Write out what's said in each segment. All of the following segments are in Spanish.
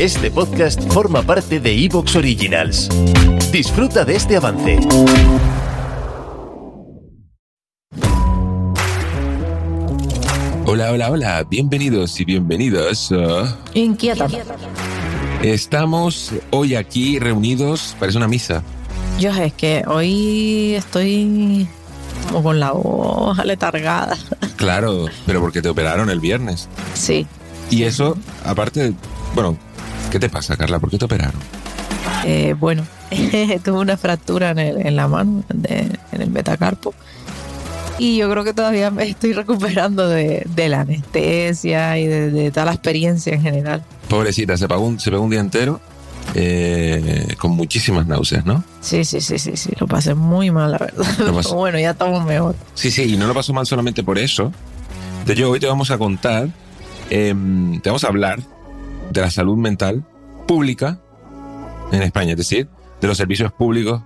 Este podcast forma parte de Evox Originals. Disfruta de este avance. Hola, hola, hola, bienvenidos y bienvenidas a... Inquieta. Estamos hoy aquí reunidos, parece una misa. Yo es que hoy estoy como con la voz aletargada. Claro, pero porque te operaron el viernes. Sí. Y eso, aparte, bueno, ¿qué te pasa, Carla? ¿Por qué te operaron? Eh, bueno, tuve una fractura en, el- en la mano, de- en el metacarpo. Y yo creo que todavía me estoy recuperando de, de la anestesia y de, de toda la experiencia en general. Pobrecita, se pagó un, se pegó un día entero eh, con muchísimas náuseas, ¿no? Sí, sí, sí, sí, sí, lo pasé muy mal, la verdad. Pero pasó- bueno, ya estamos mejor. Sí, sí, y no lo pasó mal solamente por eso. De hecho, hoy te vamos a contar, em, te vamos a hablar de la salud mental pública en España, es decir, de los servicios públicos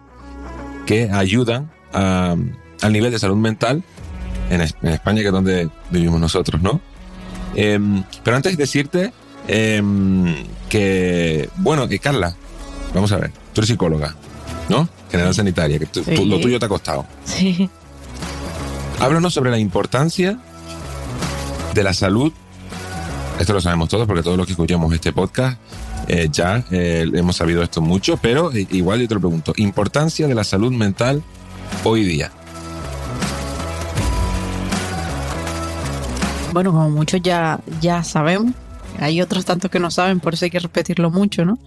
que ayudan a- al nivel de salud mental en, Es- en España, que es donde vivimos nosotros, ¿no? Em, pero antes de decirte em, que, bueno, que Carla, vamos a ver, tú eres psicóloga, ¿no? General sanitaria, que tú- Sí. tú- lo tuyo te ha costado. Sí. Háblanos sobre la importancia de la salud. Esto lo sabemos todos porque todos los que escuchamos este podcast eh, ya eh, hemos sabido esto mucho, pero eh, igual yo te lo pregunto. Importancia de la salud mental hoy día. Bueno, como muchos ya, ya sabemos, hay otros tantos que no saben, por eso hay que repetirlo mucho, ¿no?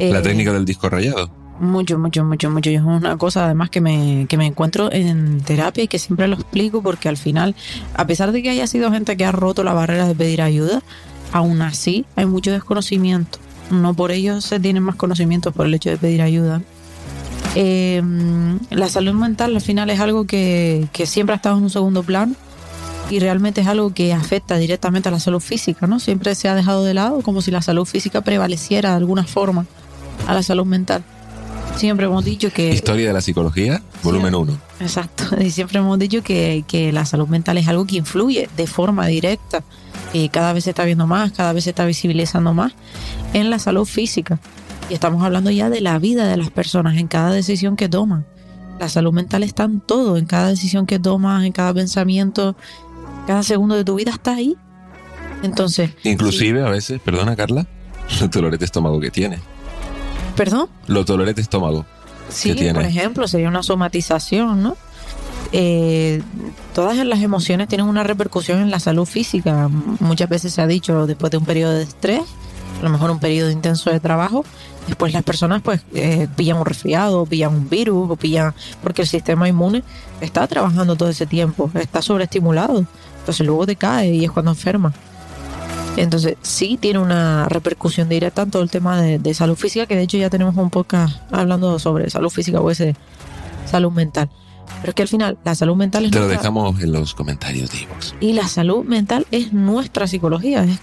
La Eh, técnica del disco rayado. Mucho, mucho, mucho, mucho. Es una cosa además que me, que me encuentro en terapia y que siempre lo explico porque al final, a pesar de que haya sido gente que ha roto la barrera de pedir ayuda, aún así hay mucho desconocimiento. No por ello se tienen más conocimientos por el hecho de pedir ayuda. Eh, la salud mental al final es algo que, que siempre ha estado en un segundo plano y realmente es algo que afecta directamente a la salud física, ¿no? Siempre se ha dejado de lado como si la salud física prevaleciera de alguna forma a la salud mental. Siempre hemos dicho que... Historia de la psicología, volumen 1. Exacto, y siempre hemos dicho que, que la salud mental es algo que influye de forma directa y cada vez se está viendo más, cada vez se está visibilizando más en la salud física. Y estamos hablando ya de la vida de las personas, en cada decisión que toman. La salud mental está en todo, en cada decisión que tomas, en cada pensamiento, cada segundo de tu vida está ahí. Entonces, Inclusive a veces, perdona Carla, los dolores de estómago que tiene. Perdón, Los dolores de estómago. Sí, que por ejemplo, sería una somatización, ¿no? Eh, todas las emociones tienen una repercusión en la salud física. Muchas veces se ha dicho después de un periodo de estrés, a lo mejor un periodo intenso de trabajo, después las personas pues eh, pillan un resfriado, pillan un virus, o pillan porque el sistema inmune está trabajando todo ese tiempo, está sobreestimulado, entonces luego te cae y es cuando enferma. Entonces, sí tiene una repercusión directa en todo el tema de, de salud física, que de hecho ya tenemos un podcast hablando sobre salud física o ese salud mental. Pero es que al final, la salud mental es Te lo nuestra- dejamos en los comentarios de iVoox. y la salud mental es nuestra psicología, es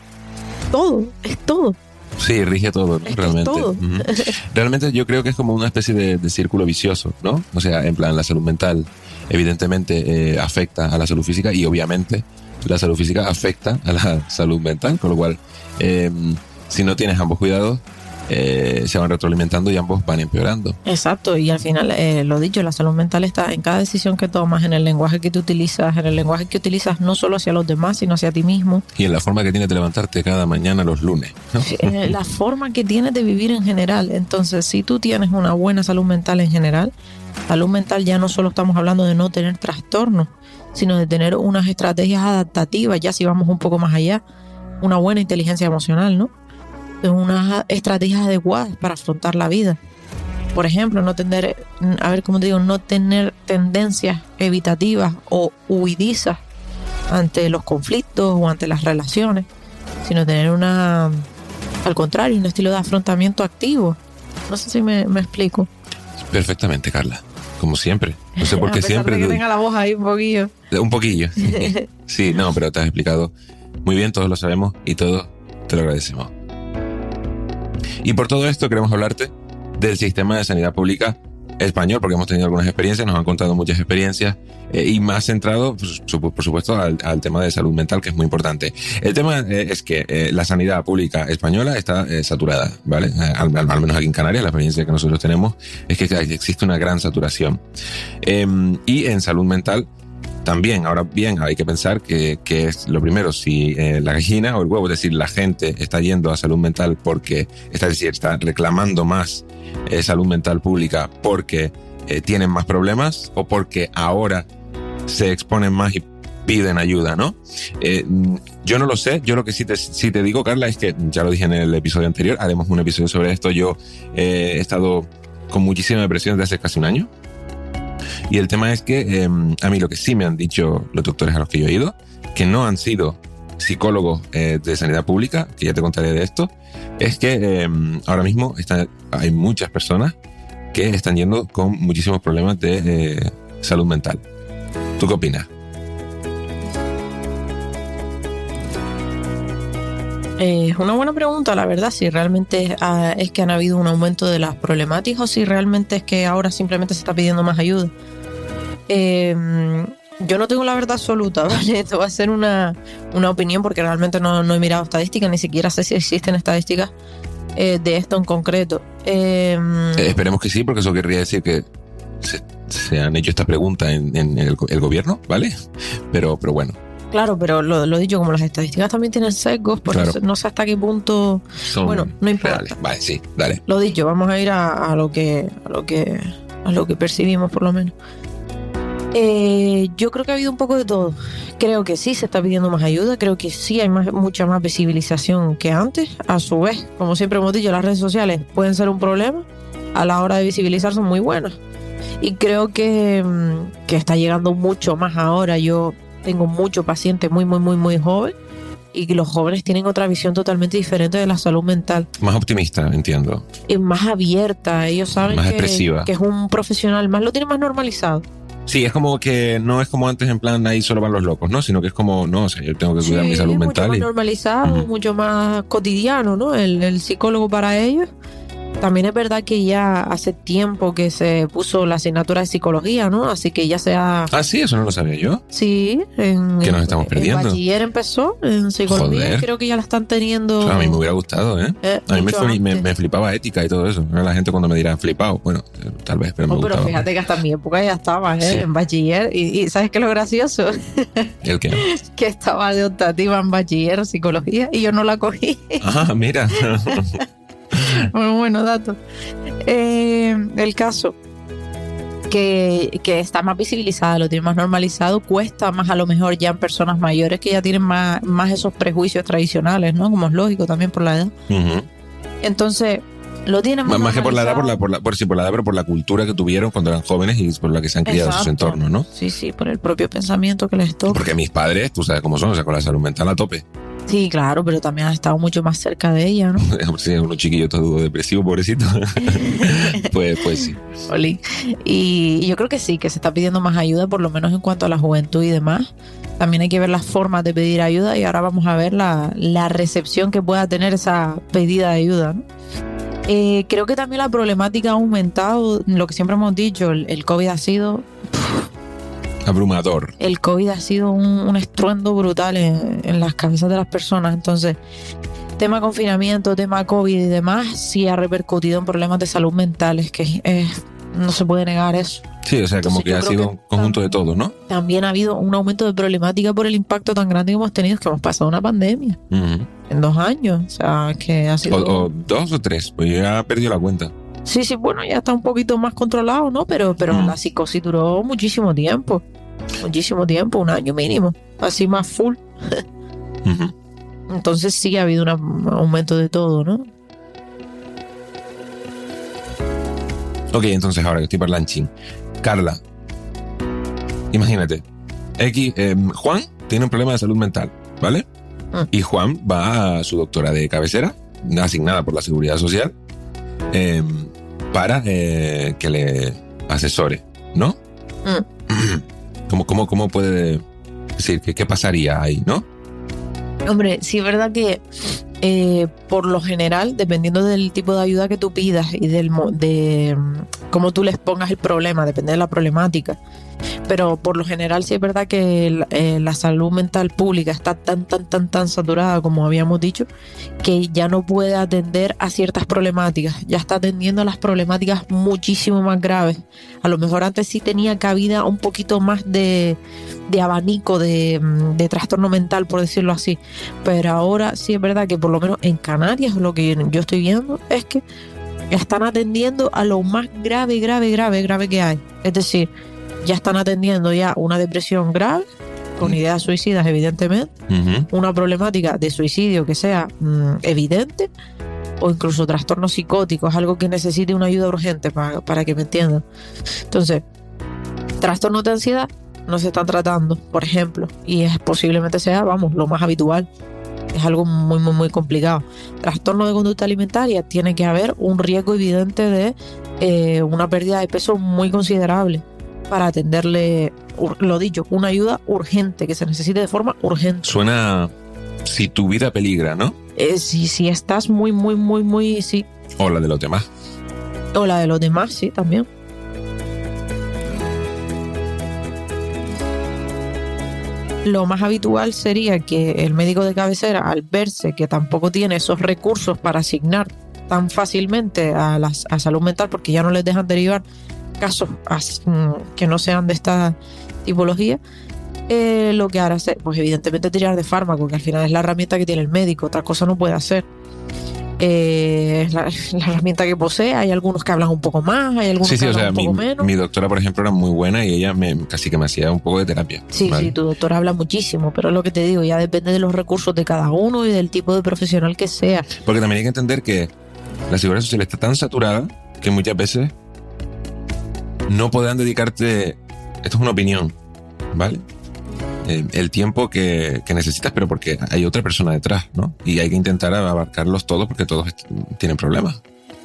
todo, es todo. Sí, rige todo, ¿no? Realmente. todo. Ujú. Realmente yo creo que es como una especie de, de círculo vicioso, ¿no? O sea, en plan, la salud mental evidentemente eh, afecta a la salud física y obviamente la salud física afecta a la salud mental, con lo cual, eh, si no tienes ambos cuidados, eh, se van retroalimentando y ambos van empeorando. Exacto, y al final, eh, lo dicho, la salud mental está en cada decisión que tomas, en el lenguaje que tú utilizas, en el lenguaje que utilizas no solo hacia los demás, sino hacia ti mismo. Y en la forma que tienes de levantarte cada mañana los lunes, ¿no? eh, la forma que tienes de vivir en general. Entonces, si tú tienes una buena salud mental en general, salud mental ya no solo estamos hablando de no tener trastornos, sino de tener unas estrategias adaptativas, ya si vamos un poco más allá, una buena inteligencia emocional, ¿no? De unas estrategias adecuadas para afrontar la vida. Por ejemplo, no tener, a ver cómo te digo, no tener tendencias evitativas o huidizas ante los conflictos o ante las relaciones sino tener una, al contrario, un estilo de afrontamiento activo. No sé si me, me explico. Perfectamente, Carla. Como siempre. No sé por qué siempre. de que tenga la voz ahí un poquillo. Un poquillo. Sí, no, pero te has explicado muy bien, todos lo sabemos y todos te lo agradecemos. Y por todo esto queremos hablarte del sistema de sanidad pública español, porque hemos tenido algunas experiencias, nos han contado muchas experiencias eh, y más centrado, pues, por supuesto, al, tema de salud mental, que es muy importante. El tema eh, es que eh, la sanidad pública española está saturada, ¿vale? Al, al- al menos aquí en Canarias, la experiencia que nosotros tenemos es que existe una gran saturación. Em, y en salud mental también, ahora bien, hay que pensar que, que es lo primero, si eh, la gallina o el huevo, es decir, la gente está yendo a salud mental porque, está, es decir, está reclamando más eh, salud mental pública porque eh, tienen más problemas o porque ahora se exponen más y piden ayuda, ¿no? Yo no lo sé, yo lo que sí te, sí te digo, Carla, es que ya lo dije en el episodio anterior, haremos un episodio sobre esto, yo he estado con muchísima depresión desde hace casi un año. Y el tema es que eh, a mí lo que sí me han dicho los doctores a los que yo he ido, que no han sido psicólogos eh, de sanidad pública, que ya te contaré de esto, es que eh, ahora mismo está, hay muchas personas que están yendo con muchísimos problemas de eh, salud mental. ¿Tú qué opinas? Eh, Es una buena pregunta, la verdad, si realmente ah, es que han habido un aumento de las problemáticas o si realmente es que ahora simplemente se está pidiendo más ayuda. Eh, yo no tengo la verdad absoluta, ¿vale? Esto va a ser una, una opinión porque realmente no, no he mirado estadísticas, ni siquiera sé si existen estadísticas eh, de esto en concreto. Eh, Eh, esperemos que sí, porque eso querría decir que se, se han hecho esta pregunta en, en el, el gobierno, ¿vale? Pero, pero bueno, claro, pero lo, lo dicho, como las estadísticas también tienen sesgos, pues Claro. no sé- no sé hasta qué punto... son Bueno, no importa. reales. Vale, sí, dale. Lo dicho, vamos a ir a, a lo que a lo que a lo que percibimos por lo menos. Eh, yo creo que ha habido un poco de todo. Creo que sí se está pidiendo más ayuda. Creo que sí hay más, mucha más visibilización que antes. A su vez, como siempre hemos dicho, las redes sociales pueden ser un problema. A la hora de visibilizar son muy buenas. Y creo que, mm, que está llegando mucho más ahora. Yo tengo muchos pacientes muy, muy, muy, muy jóvenes. Y los jóvenes tienen otra visión totalmente diferente de la salud mental Más optimista, entiendo. más abierta, ellos saben Más que, expresiva. que es un profesional más, lo tiene más normalizado. Sí, es como que no es como antes en plan ahí solo van los locos, ¿no? Sino que es como, no, o sea, yo tengo que cuidar Sí, mi salud es mental. Mucho más y- normalizado, mucho más cotidiano, ¿no? El, el psicólogo para ellos. También es verdad que ya hace tiempo que se puso la asignatura de psicología, ¿no? Así que ya sea... Ah, sí, eso no lo sabía yo. Sí, en, Que nos estamos en perdiendo. bachiller empezó, en psicología, Joder. creo que ya la están teniendo... Claro, a mí me hubiera gustado, ¿eh? eh, A mí me, me, me flipaba ética y todo eso. La gente cuando me dirá flipado, bueno, tal vez, pero me Oh, pero gustaba. fíjate que hasta en mi época ya estaba, ¿eh? Sí. En bachiller. Y, y ¿sabes qué es lo gracioso? El que no. que estaba de optativa en bachiller psicología y yo no la cogí. Ah, mira. bueno, bueno, dato. Eh, el caso que, que está más visibilizada, lo tiene más normalizado, cuesta más a lo mejor ya en personas mayores que ya tienen más, más esos prejuicios tradicionales, ¿no? Como es lógico también por la edad. Entonces, lo tienen más Más, que por la edad, por la, por la, por, sí, por la edad, pero por la cultura que tuvieron cuando eran jóvenes y por la que se han criado en sus entornos, ¿no? Sí, sí, por el propio pensamiento que les toca. Porque mis padres, tú sabes cómo son, o sea, con la salud mental a tope. Sí, claro, pero también has estado mucho más cerca de ella, ¿no? Sí, unos chiquillos todo depresivo, pobrecito. pues, pues sí. Oli. Y y yo creo que sí, que se está pidiendo más ayuda, por lo menos en cuanto a la juventud y demás. También hay que ver las formas de pedir ayuda y ahora vamos a ver la, la recepción que pueda tener esa pedida de ayuda. ¿no? Eh, creo que también la problemática ha aumentado, lo que siempre hemos dicho, el, el COVID ha sido Abrumador. el COVID ha sido un, un estruendo brutal en, en las cabezas de las personas. Entonces, tema confinamiento, tema COVID y demás, sí ha repercutido en problemas de salud mental. Es que eh, no se puede negar eso. Sí, o sea, como que ha sido un conjunto de todo, ¿no? También ha habido un aumento de problemática por el impacto tan grande que hemos tenido, que hemos pasado una pandemia en dos años. O sea, que ha sido... o, o dos o tres, pues yo ya perdí la cuenta. Sí, sí, bueno, ya está un poquito más controlado, ¿no? Pero, pero la psicosis duró muchísimo tiempo. Muchísimo tiempo, un año mínimo. Así más full. Entonces sí ha habido un aumento de todo, ¿no? Ok, entonces ahora que estoy parlanchín. Carla, imagínate. X, eh, Juan tiene un problema de salud mental, ¿vale? Y Juan va a su doctora de cabecera, asignada por la Seguridad Social, eh, para eh, que le asesore, ¿no? Mm. ¿Cómo, cómo, cómo puede decir que qué pasaría ahí, no? Hombre, sí es verdad que eh, por lo general, dependiendo del tipo de ayuda que tú pidas y del mo- de cómo tú les pongas el problema, depende de la problemática. Pero por lo general sí es verdad que eh, la salud mental pública está tan, tan, tan, tan saturada, como habíamos dicho, que ya no puede atender a ciertas problemáticas. Ya está atendiendo a las problemáticas muchísimo más graves. A lo mejor antes sí tenía cabida un poquito más de, de abanico de, mm, de trastorno mental, por decirlo así. Pero ahora sí es verdad que por lo menos en Canarias lo que yo estoy viendo es que están atendiendo a lo más grave, grave, grave, grave que hay. Es decir, ya están atendiendo ya una depresión grave, con ideas suicidas evidentemente, una problemática de suicidio que sea mm, evidente, o incluso trastornos psicóticos, algo que necesite una ayuda urgente pa- para que me entiendan. Entonces, trastornos de ansiedad no se están tratando, por ejemplo, y es posiblemente sea, vamos, lo más habitual. Es algo muy, muy, muy complicado. Trastorno de conducta alimentaria, tiene que haber un riesgo evidente de eh, una pérdida de peso muy considerable para atenderle, lo dicho, una ayuda urgente, que se necesite de forma urgente. Suena si tu vida peligra, ¿no? Eh, si, si estás muy, muy, muy, muy, sí. O la de los demás. O la de los demás, sí, también. Lo más habitual sería que el médico de cabecera, al verse que tampoco tiene esos recursos para asignar tan fácilmente a, las, a salud mental, porque ya no les dejan derivar casos as- mm, que no sean de esta tipología, eh, lo que hará es, pues evidentemente tirar de fármaco, que al final es la herramienta que tiene el médico, otra cosa no puede hacer. Eh, es la, la herramienta que posee, hay algunos que hablan un poco más, hay algunos Sí, sí, que o sea, hablan un mi, poco menos. mi doctora, por ejemplo, era muy buena y ella me, casi que me hacía un poco de terapia. Sí, ¿vale? sí, tu doctor habla muchísimo, pero es lo que te digo, ya depende de los recursos de cada uno y del tipo de profesional que sea. Porque también hay que entender que la seguridad social está tan saturada que muchas veces no podrán dedicarte, esto es una opinión, ¿vale? Eh, el tiempo que, que necesitas, pero porque hay otra persona detrás, ¿no? Y hay que intentar abarcarlos todos porque todos tienen problemas.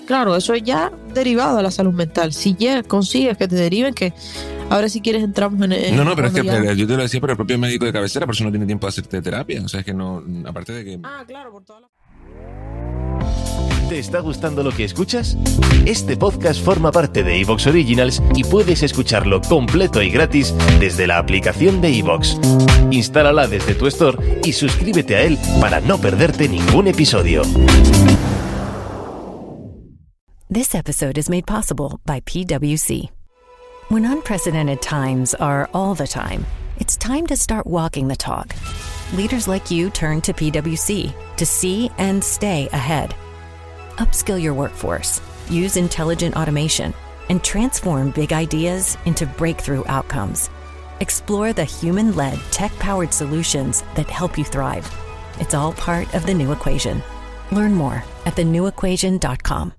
Claro, eso es ya derivado a la salud mental. Si ya consigues que te deriven, que ahora si quieres entramos en... en No, no, pero es que ya- pero yo te lo decía por el propio médico de cabecera, por eso no tiene tiempo de hacerte terapia. O sea, es que no, aparte de que... Ah, claro, por todas las... ¿Te está gustando lo que escuchas? Este podcast forma parte de Evox Originals y puedes escucharlo completo y gratis desde la aplicación de Evox. Instálala desde tu store y suscríbete a él para no perderte ningún episodio. This episode is made possible by PWC. When unprecedented times are all the time, it's time to start walking the talk. Leaders like you turn to PWC to see and stay ahead. Upskill your workforce, use intelligent automation, and transform big ideas into breakthrough outcomes. Explore the human led, tech powered solutions that help you thrive. It's all part of the new equation. Learn more at thenewequation.com.